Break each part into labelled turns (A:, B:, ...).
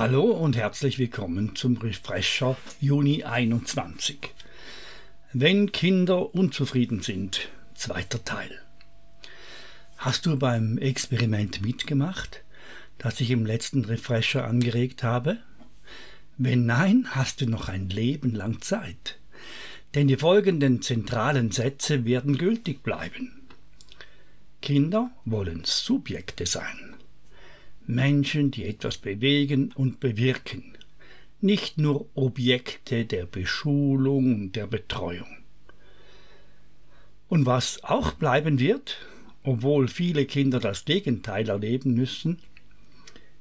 A: Hallo und herzlich willkommen zum Refresher Juni 21. Wenn Kinder unzufrieden sind, zweiter Teil. Hast du beim Experiment mitgemacht, das ich im letzten Refresher angeregt habe? Wenn nein, hast du noch ein Leben lang Zeit. Denn die folgenden zentralen Sätze werden gültig bleiben. Kinder wollen Subjekte sein. Menschen, die etwas bewegen und bewirken, nicht nur Objekte der Beschulung und der Betreuung. Und was auch bleiben wird, obwohl viele Kinder das Gegenteil erleben müssen,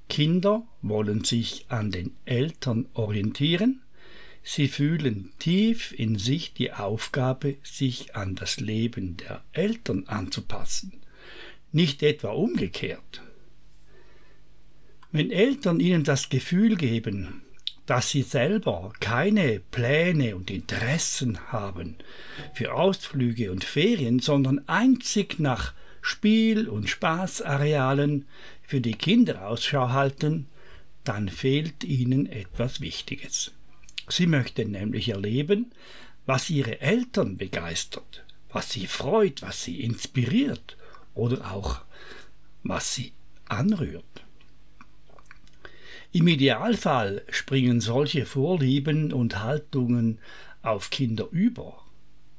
A: Kinder wollen sich an den Eltern orientieren, sie fühlen tief in sich die Aufgabe, sich an das Leben der Eltern anzupassen, nicht etwa umgekehrt. Wenn Eltern ihnen das Gefühl geben, dass sie selber keine Pläne und Interessen haben für Ausflüge und Ferien, sondern einzig nach Spiel- und Spaßarealen für die Kinder Ausschau halten, dann fehlt ihnen etwas Wichtiges. Sie möchten nämlich erleben, was ihre Eltern begeistert, was sie freut, was sie inspiriert oder auch was sie anrührt. Im Idealfall springen solche Vorlieben und Haltungen auf Kinder über.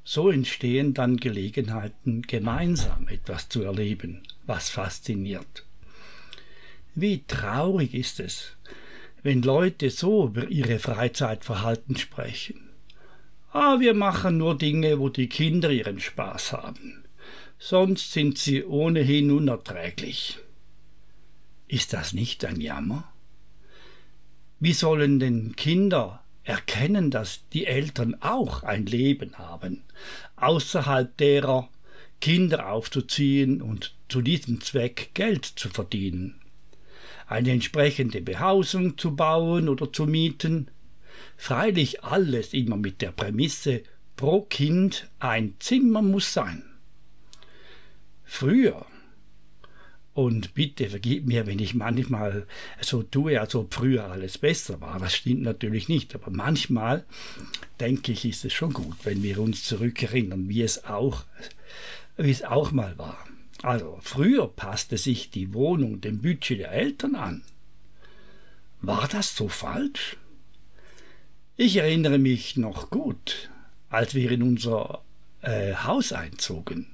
A: So entstehen dann Gelegenheiten, gemeinsam etwas zu erleben, was fasziniert. Wie traurig ist es, wenn Leute so über ihre Freizeitverhalten sprechen. Ah, wir machen nur Dinge, wo die Kinder ihren Spaß haben. Sonst sind sie ohnehin unerträglich. Ist das nicht ein Jammer? Wie sollen denn Kinder erkennen, dass die Eltern auch ein Leben haben, außerhalb derer Kinder aufzuziehen und zu diesem Zweck Geld zu verdienen, eine entsprechende Behausung zu bauen oder zu mieten, freilich alles immer mit der Prämisse, pro Kind ein Zimmer muss sein. Früher und bitte vergib mir, wenn ich manchmal so tue, als ob früher alles besser war. Das stimmt natürlich nicht. Aber manchmal denke ich, ist es schon gut, wenn wir uns zurückerinnern, wie es auch, wie es auch mal war. Also früher passte sich die Wohnung dem Budget der Eltern an. War das so falsch? Ich erinnere mich noch gut, als wir in unser äh, Haus einzogen.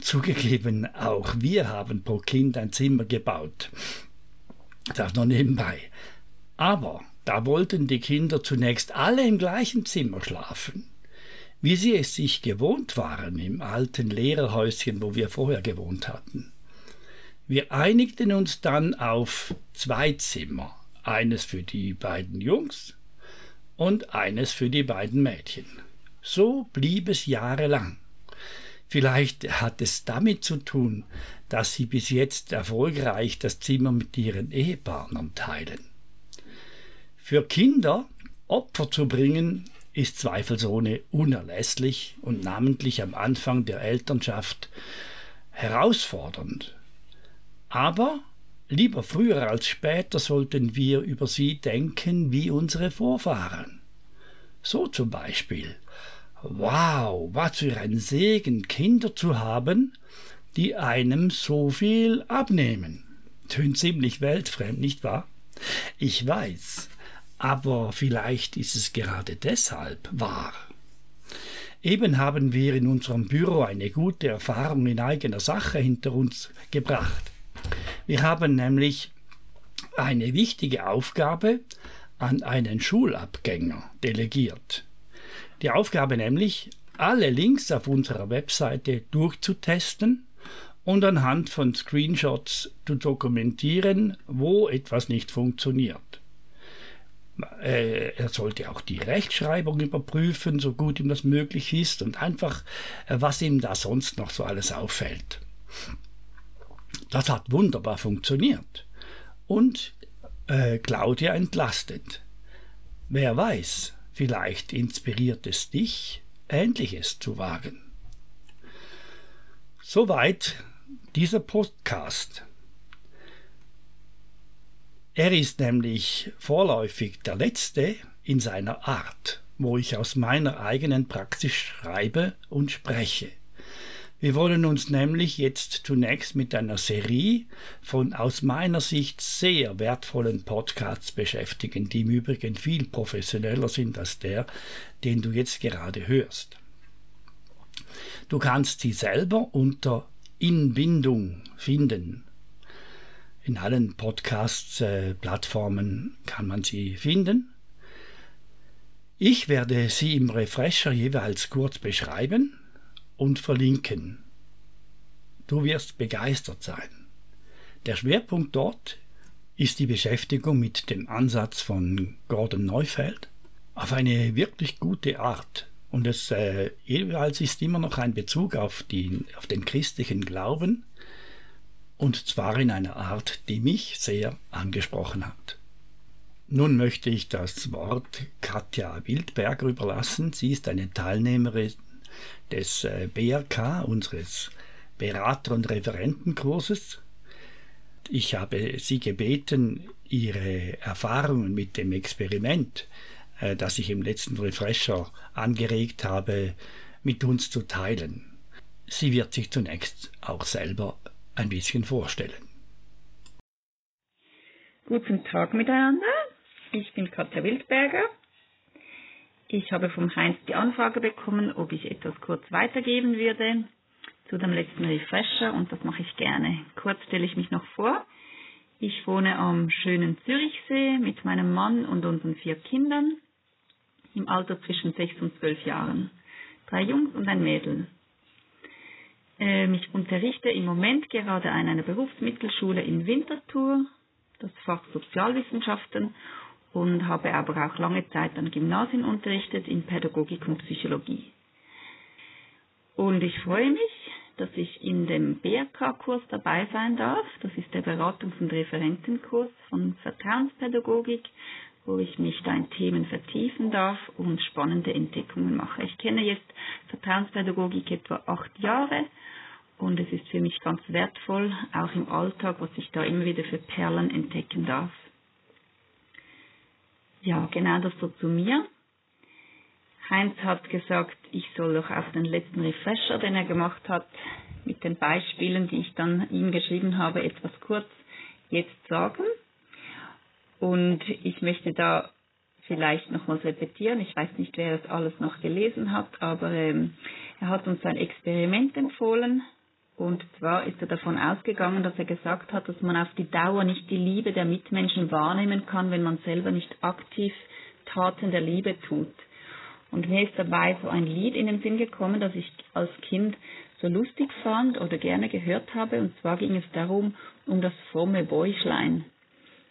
A: Zugegeben, auch wir haben pro Kind ein Zimmer gebaut. Das noch nebenbei. Aber da wollten die Kinder zunächst alle im gleichen Zimmer schlafen, wie sie es sich gewohnt waren im alten Lehrerhäuschen, wo wir vorher gewohnt hatten. Wir einigten uns dann auf zwei Zimmer, eines für die beiden Jungs und eines für die beiden Mädchen. So blieb es jahrelang. Vielleicht hat es damit zu tun, dass sie bis jetzt erfolgreich das Zimmer mit ihren Ehepartnern teilen. Für Kinder Opfer zu bringen, ist zweifelsohne unerlässlich und namentlich am Anfang der Elternschaft herausfordernd. Aber lieber früher als später sollten wir über sie denken wie unsere Vorfahren. So zum Beispiel Wow, was für ein Segen, Kinder zu haben, die einem so viel abnehmen. Tönt ziemlich weltfremd, nicht wahr? Ich weiß, aber vielleicht ist es gerade deshalb wahr. Eben haben wir in unserem Büro eine gute Erfahrung in eigener Sache hinter uns gebracht. Wir haben nämlich eine wichtige Aufgabe an einen Schulabgänger delegiert. Die Aufgabe nämlich, alle Links auf unserer Webseite durchzutesten und anhand von Screenshots zu dokumentieren, wo etwas nicht funktioniert. Äh, er sollte auch die Rechtschreibung überprüfen, so gut ihm das möglich ist und einfach, äh, was ihm da sonst noch so alles auffällt. Das hat wunderbar funktioniert und äh, Claudia entlastet. Wer weiß, Vielleicht inspiriert es dich, Ähnliches zu wagen. Soweit dieser Podcast. Er ist nämlich vorläufig der letzte in seiner Art, wo ich aus meiner eigenen Praxis schreibe und spreche. Wir wollen uns nämlich jetzt zunächst mit einer Serie von aus meiner Sicht sehr wertvollen Podcasts beschäftigen, die im Übrigen viel professioneller sind als der, den du jetzt gerade hörst. Du kannst sie selber unter Inbindung finden. In allen Podcast-Plattformen kann man sie finden. Ich werde sie im Refresher jeweils kurz beschreiben und verlinken. Du wirst begeistert sein. Der Schwerpunkt dort ist die Beschäftigung mit dem Ansatz von Gordon Neufeld auf eine wirklich gute Art. Und es äh, jeweils ist immer noch ein Bezug auf, die, auf den christlichen Glauben, und zwar in einer Art, die mich sehr angesprochen hat. Nun möchte ich das Wort Katja Wildberger überlassen. Sie ist eine Teilnehmerin des äh, BRK, unseres Berater- und Referentenkurses. Ich habe Sie gebeten, Ihre Erfahrungen mit dem Experiment, äh, das ich im letzten Refresher angeregt habe, mit uns zu teilen. Sie wird sich zunächst auch selber ein bisschen vorstellen.
B: Guten Tag miteinander. Ich bin Katja Wildberger, ich habe vom Heinz die Anfrage bekommen, ob ich etwas kurz weitergeben würde zu dem letzten Refresher und das mache ich gerne. Kurz stelle ich mich noch vor. Ich wohne am schönen Zürichsee mit meinem Mann und unseren vier Kindern im Alter zwischen sechs und zwölf Jahren. Drei Jungs und ein Mädel. Ähm, ich unterrichte im Moment gerade an einer Berufsmittelschule in Winterthur, das Fach Sozialwissenschaften und habe aber auch lange Zeit an Gymnasien unterrichtet in Pädagogik und Psychologie. Und ich freue mich, dass ich in dem BRK-Kurs dabei sein darf. Das ist der Beratungs- und Referentenkurs von Vertrauenspädagogik, wo ich mich da in Themen vertiefen darf und spannende Entdeckungen mache. Ich kenne jetzt Vertrauenspädagogik etwa acht Jahre und es ist für mich ganz wertvoll, auch im Alltag, was ich da immer wieder für Perlen entdecken darf. Ja, genau das so zu mir. Heinz hat gesagt, ich soll doch auf den letzten Refresher, den er gemacht hat, mit den Beispielen, die ich dann ihm geschrieben habe, etwas kurz jetzt sagen. Und ich möchte da vielleicht nochmals repetieren. Ich weiß nicht, wer das alles noch gelesen hat, aber ähm, er hat uns ein Experiment empfohlen, und zwar ist er davon ausgegangen, dass er gesagt hat, dass man auf die Dauer nicht die Liebe der Mitmenschen wahrnehmen kann, wenn man selber nicht aktiv Taten der Liebe tut. Und mir ist dabei so ein Lied in den Sinn gekommen, das ich als Kind so lustig fand oder gerne gehört habe. Und zwar ging es darum, um das fromme Bäuchlein.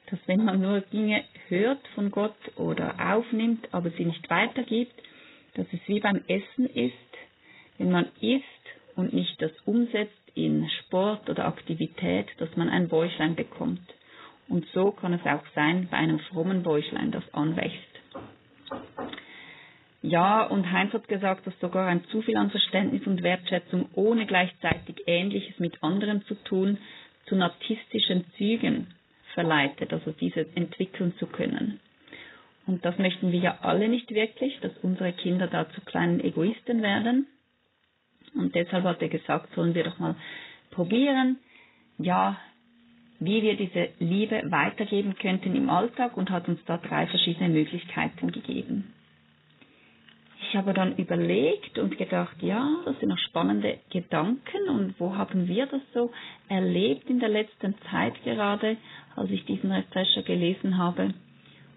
B: Dass wenn man nur Dinge hört von Gott oder aufnimmt, aber sie nicht weitergibt, dass es wie beim Essen ist. Wenn man isst, und nicht das umsetzt in Sport oder Aktivität, dass man ein Bäuchlein bekommt. Und so kann es auch sein bei einem frommen Bäuchlein, das anwächst. Ja, und Heinz hat gesagt, dass sogar ein zu viel an Verständnis und Wertschätzung ohne gleichzeitig Ähnliches mit anderen zu tun zu narzisstischen Zügen verleitet, also diese entwickeln zu können. Und das möchten wir ja alle nicht wirklich, dass unsere Kinder da zu kleinen Egoisten werden. Und deshalb hat er gesagt, sollen wir doch mal probieren, ja, wie wir diese Liebe weitergeben könnten im Alltag und hat uns da drei verschiedene Möglichkeiten gegeben. Ich habe dann überlegt und gedacht, ja, das sind noch spannende Gedanken und wo haben wir das so erlebt in der letzten Zeit gerade, als ich diesen Refresher gelesen habe.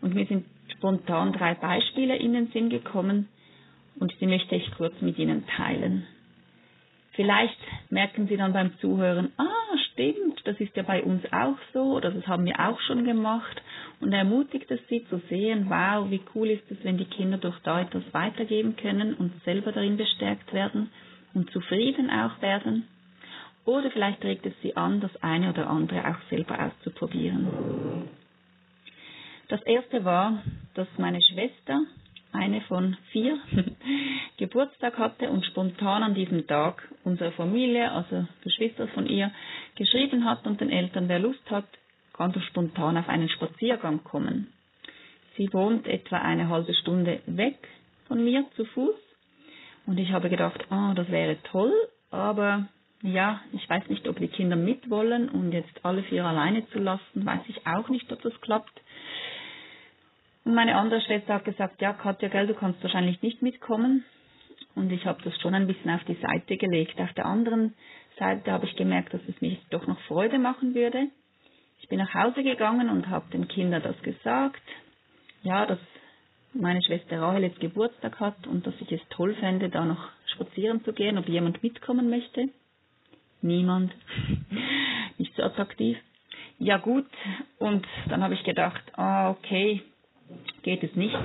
B: Und mir sind spontan drei Beispiele in den Sinn gekommen und die möchte ich kurz mit Ihnen teilen. Vielleicht merken Sie dann beim Zuhören, ah, stimmt, das ist ja bei uns auch so oder das haben wir auch schon gemacht und ermutigt es Sie zu sehen, wow, wie cool ist es, wenn die Kinder durch da etwas weitergeben können und selber darin bestärkt werden und zufrieden auch werden. Oder vielleicht regt es Sie an, das eine oder andere auch selber auszuprobieren. Das erste war, dass meine Schwester eine von vier, Geburtstag hatte und spontan an diesem Tag unsere Familie, also Geschwister von ihr, geschrieben hat und den Eltern, wer Lust hat, ganz spontan auf einen Spaziergang kommen. Sie wohnt etwa eine halbe Stunde weg von mir zu Fuß und ich habe gedacht, oh, das wäre toll, aber ja, ich weiß nicht, ob die Kinder mitwollen und jetzt alle vier alleine zu lassen, weiß ich auch nicht, ob das klappt. Und meine andere Schwester hat gesagt, ja, Katja, gell, du kannst wahrscheinlich nicht mitkommen. Und ich habe das schon ein bisschen auf die Seite gelegt. Auf der anderen Seite habe ich gemerkt, dass es mir doch noch Freude machen würde. Ich bin nach Hause gegangen und habe den Kindern das gesagt. Ja, dass meine Schwester Rahel jetzt Geburtstag hat und dass ich es toll fände, da noch spazieren zu gehen, ob jemand mitkommen möchte. Niemand. Nicht so attraktiv. Ja gut, und dann habe ich gedacht, ah, okay, geht es nicht.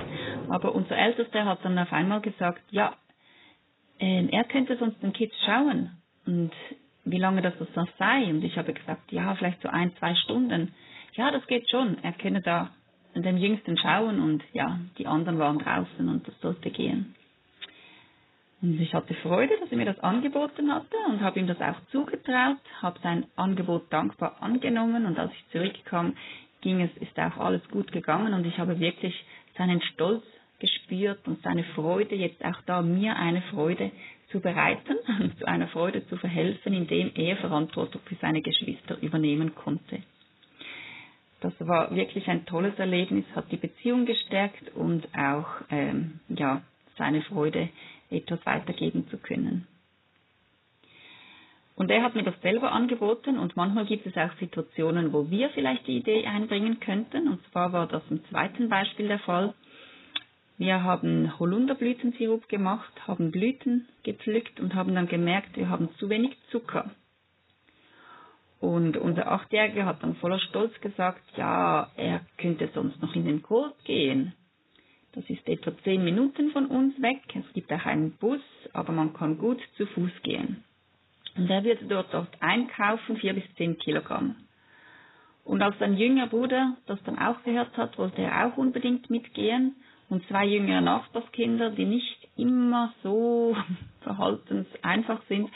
B: Aber unser Ältester hat dann auf einmal gesagt, ja, ähm, er könnte sonst den Kids schauen. Und wie lange das das sei. Und ich habe gesagt, ja, vielleicht so ein, zwei Stunden. Ja, das geht schon. Er könne da den Jüngsten schauen und ja, die anderen waren draußen und das sollte gehen. Und ich hatte Freude, dass er mir das angeboten hatte und habe ihm das auch zugetraut, habe sein Angebot dankbar angenommen und als ich zurückkam, ging es, ist auch alles gut gegangen und ich habe wirklich seinen Stolz gespürt und seine Freude, jetzt auch da mir eine Freude zu bereiten, zu einer Freude zu verhelfen, indem er Verantwortung für seine Geschwister übernehmen konnte. Das war wirklich ein tolles Erlebnis, hat die Beziehung gestärkt und auch ähm, ja, seine Freude etwas weitergeben zu können. Und er hat mir das selber angeboten und manchmal gibt es auch Situationen, wo wir vielleicht die Idee einbringen könnten. Und zwar war das im zweiten Beispiel der Fall. Wir haben Holunderblütensirup gemacht, haben Blüten gepflückt und haben dann gemerkt, wir haben zu wenig Zucker. Und unser Achtjähriger hat dann voller Stolz gesagt, ja, er könnte sonst noch in den Kurs gehen. Das ist etwa zehn Minuten von uns weg. Es gibt auch einen Bus, aber man kann gut zu Fuß gehen. Und er wird dort, dort einkaufen, vier bis zehn Kilogramm. Und als sein jüngerer Bruder das dann auch gehört hat, wollte er auch unbedingt mitgehen. Und zwei jüngere Nachbarskinder, die nicht immer so verhaltens einfach sind,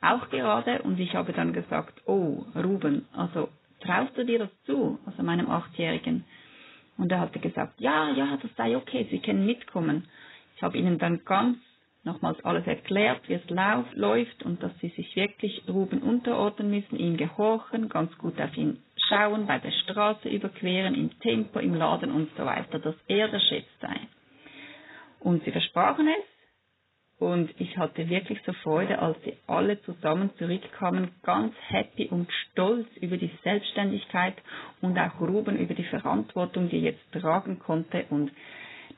B: auch gerade. Und ich habe dann gesagt, oh, Ruben, also traust du dir das zu, also meinem Achtjährigen? Und er hatte gesagt, ja, ja, das sei okay, Sie können mitkommen. Ich habe ihnen dann ganz nochmals alles erklärt, wie es lauf, läuft und dass sie sich wirklich Ruben unterordnen müssen, ihm gehorchen, ganz gut auf ihn schauen, bei der Straße überqueren, im Tempo, im Laden und so weiter, dass er der Chef sei. Und sie versprachen es und ich hatte wirklich so Freude, als sie alle zusammen zurückkamen, ganz happy und stolz über die Selbstständigkeit und auch Ruben über die Verantwortung, die er jetzt tragen konnte und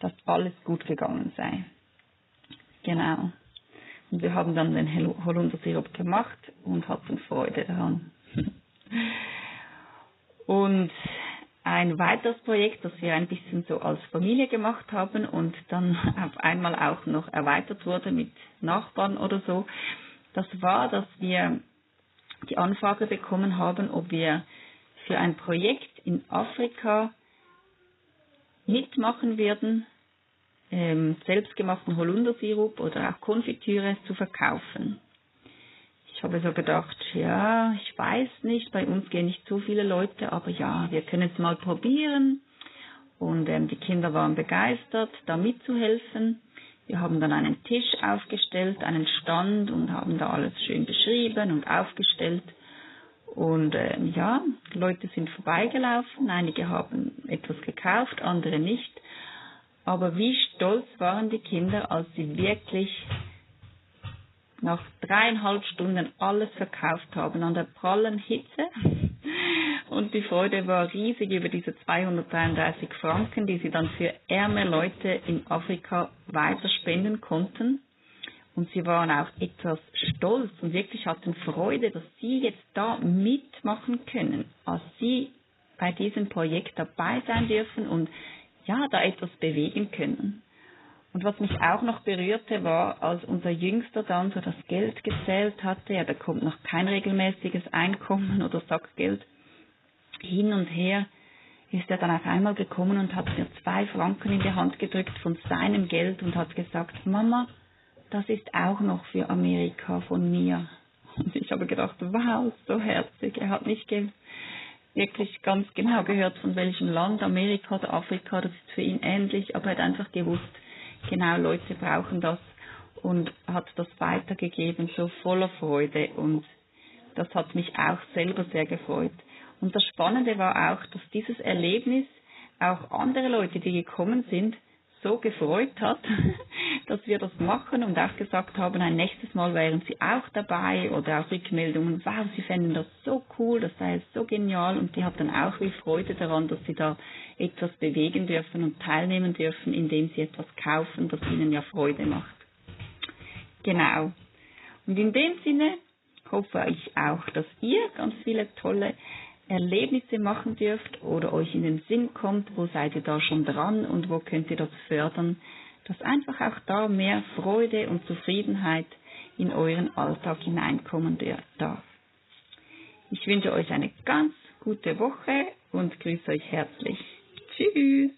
B: dass alles gut gegangen sei. Genau. Und wir haben dann den Holundersirup gemacht und hatten Freude daran. und ein weiteres Projekt, das wir ein bisschen so als Familie gemacht haben und dann auf einmal auch noch erweitert wurde mit Nachbarn oder so, das war, dass wir die Anfrage bekommen haben, ob wir für ein Projekt in Afrika mitmachen werden, ähm, selbstgemachten Holundersirup oder auch Konfitüre zu verkaufen. Ich habe so gedacht, ja, ich weiß nicht, bei uns gehen nicht so viele Leute, aber ja, wir können es mal probieren. Und ähm, die Kinder waren begeistert, da mitzuhelfen. Wir haben dann einen Tisch aufgestellt, einen Stand und haben da alles schön beschrieben und aufgestellt. Und ähm, ja, Leute sind vorbeigelaufen, einige haben etwas gekauft, andere nicht. Aber wie stolz waren die Kinder, als sie wirklich nach dreieinhalb Stunden alles verkauft haben an der prallen Hitze. Und die Freude war riesig über diese 233 Franken, die sie dann für ärme Leute in Afrika weiter spenden konnten. Und sie waren auch etwas stolz und wirklich hatten Freude, dass sie jetzt da mitmachen können, als sie bei diesem Projekt dabei sein dürfen und ja, da etwas bewegen können. Und was mich auch noch berührte, war, als unser Jüngster dann so das Geld gezählt hatte, er bekommt noch kein regelmäßiges Einkommen oder Sackgeld, hin und her ist er dann auf einmal gekommen und hat mir zwei Franken in die Hand gedrückt von seinem Geld und hat gesagt, Mama, das ist auch noch für Amerika von mir. Und ich habe gedacht, wow, so herzig. Er hat nicht wirklich ganz genau gehört, von welchem Land, Amerika oder Afrika, das ist für ihn ähnlich, aber er hat einfach gewusst, genau, Leute brauchen das und hat das weitergegeben, so voller Freude und das hat mich auch selber sehr gefreut. Und das Spannende war auch, dass dieses Erlebnis auch andere Leute, die gekommen sind, so gefreut hat, dass wir das machen und auch gesagt haben, ein nächstes Mal wären sie auch dabei oder auch Rückmeldungen, wow, sie fänden das so cool, das sei so genial und die hat dann auch viel Freude daran, dass sie da etwas bewegen dürfen und teilnehmen dürfen, indem sie etwas kaufen, das ihnen ja Freude macht. Genau. Und in dem Sinne hoffe ich auch, dass ihr ganz viele tolle Erlebnisse machen dürft oder euch in den Sinn kommt, wo seid ihr da schon dran und wo könnt ihr das fördern, dass einfach auch da mehr Freude und Zufriedenheit in euren Alltag hineinkommen darf. Ich wünsche euch eine ganz gute Woche und grüße euch herzlich. Tschüss!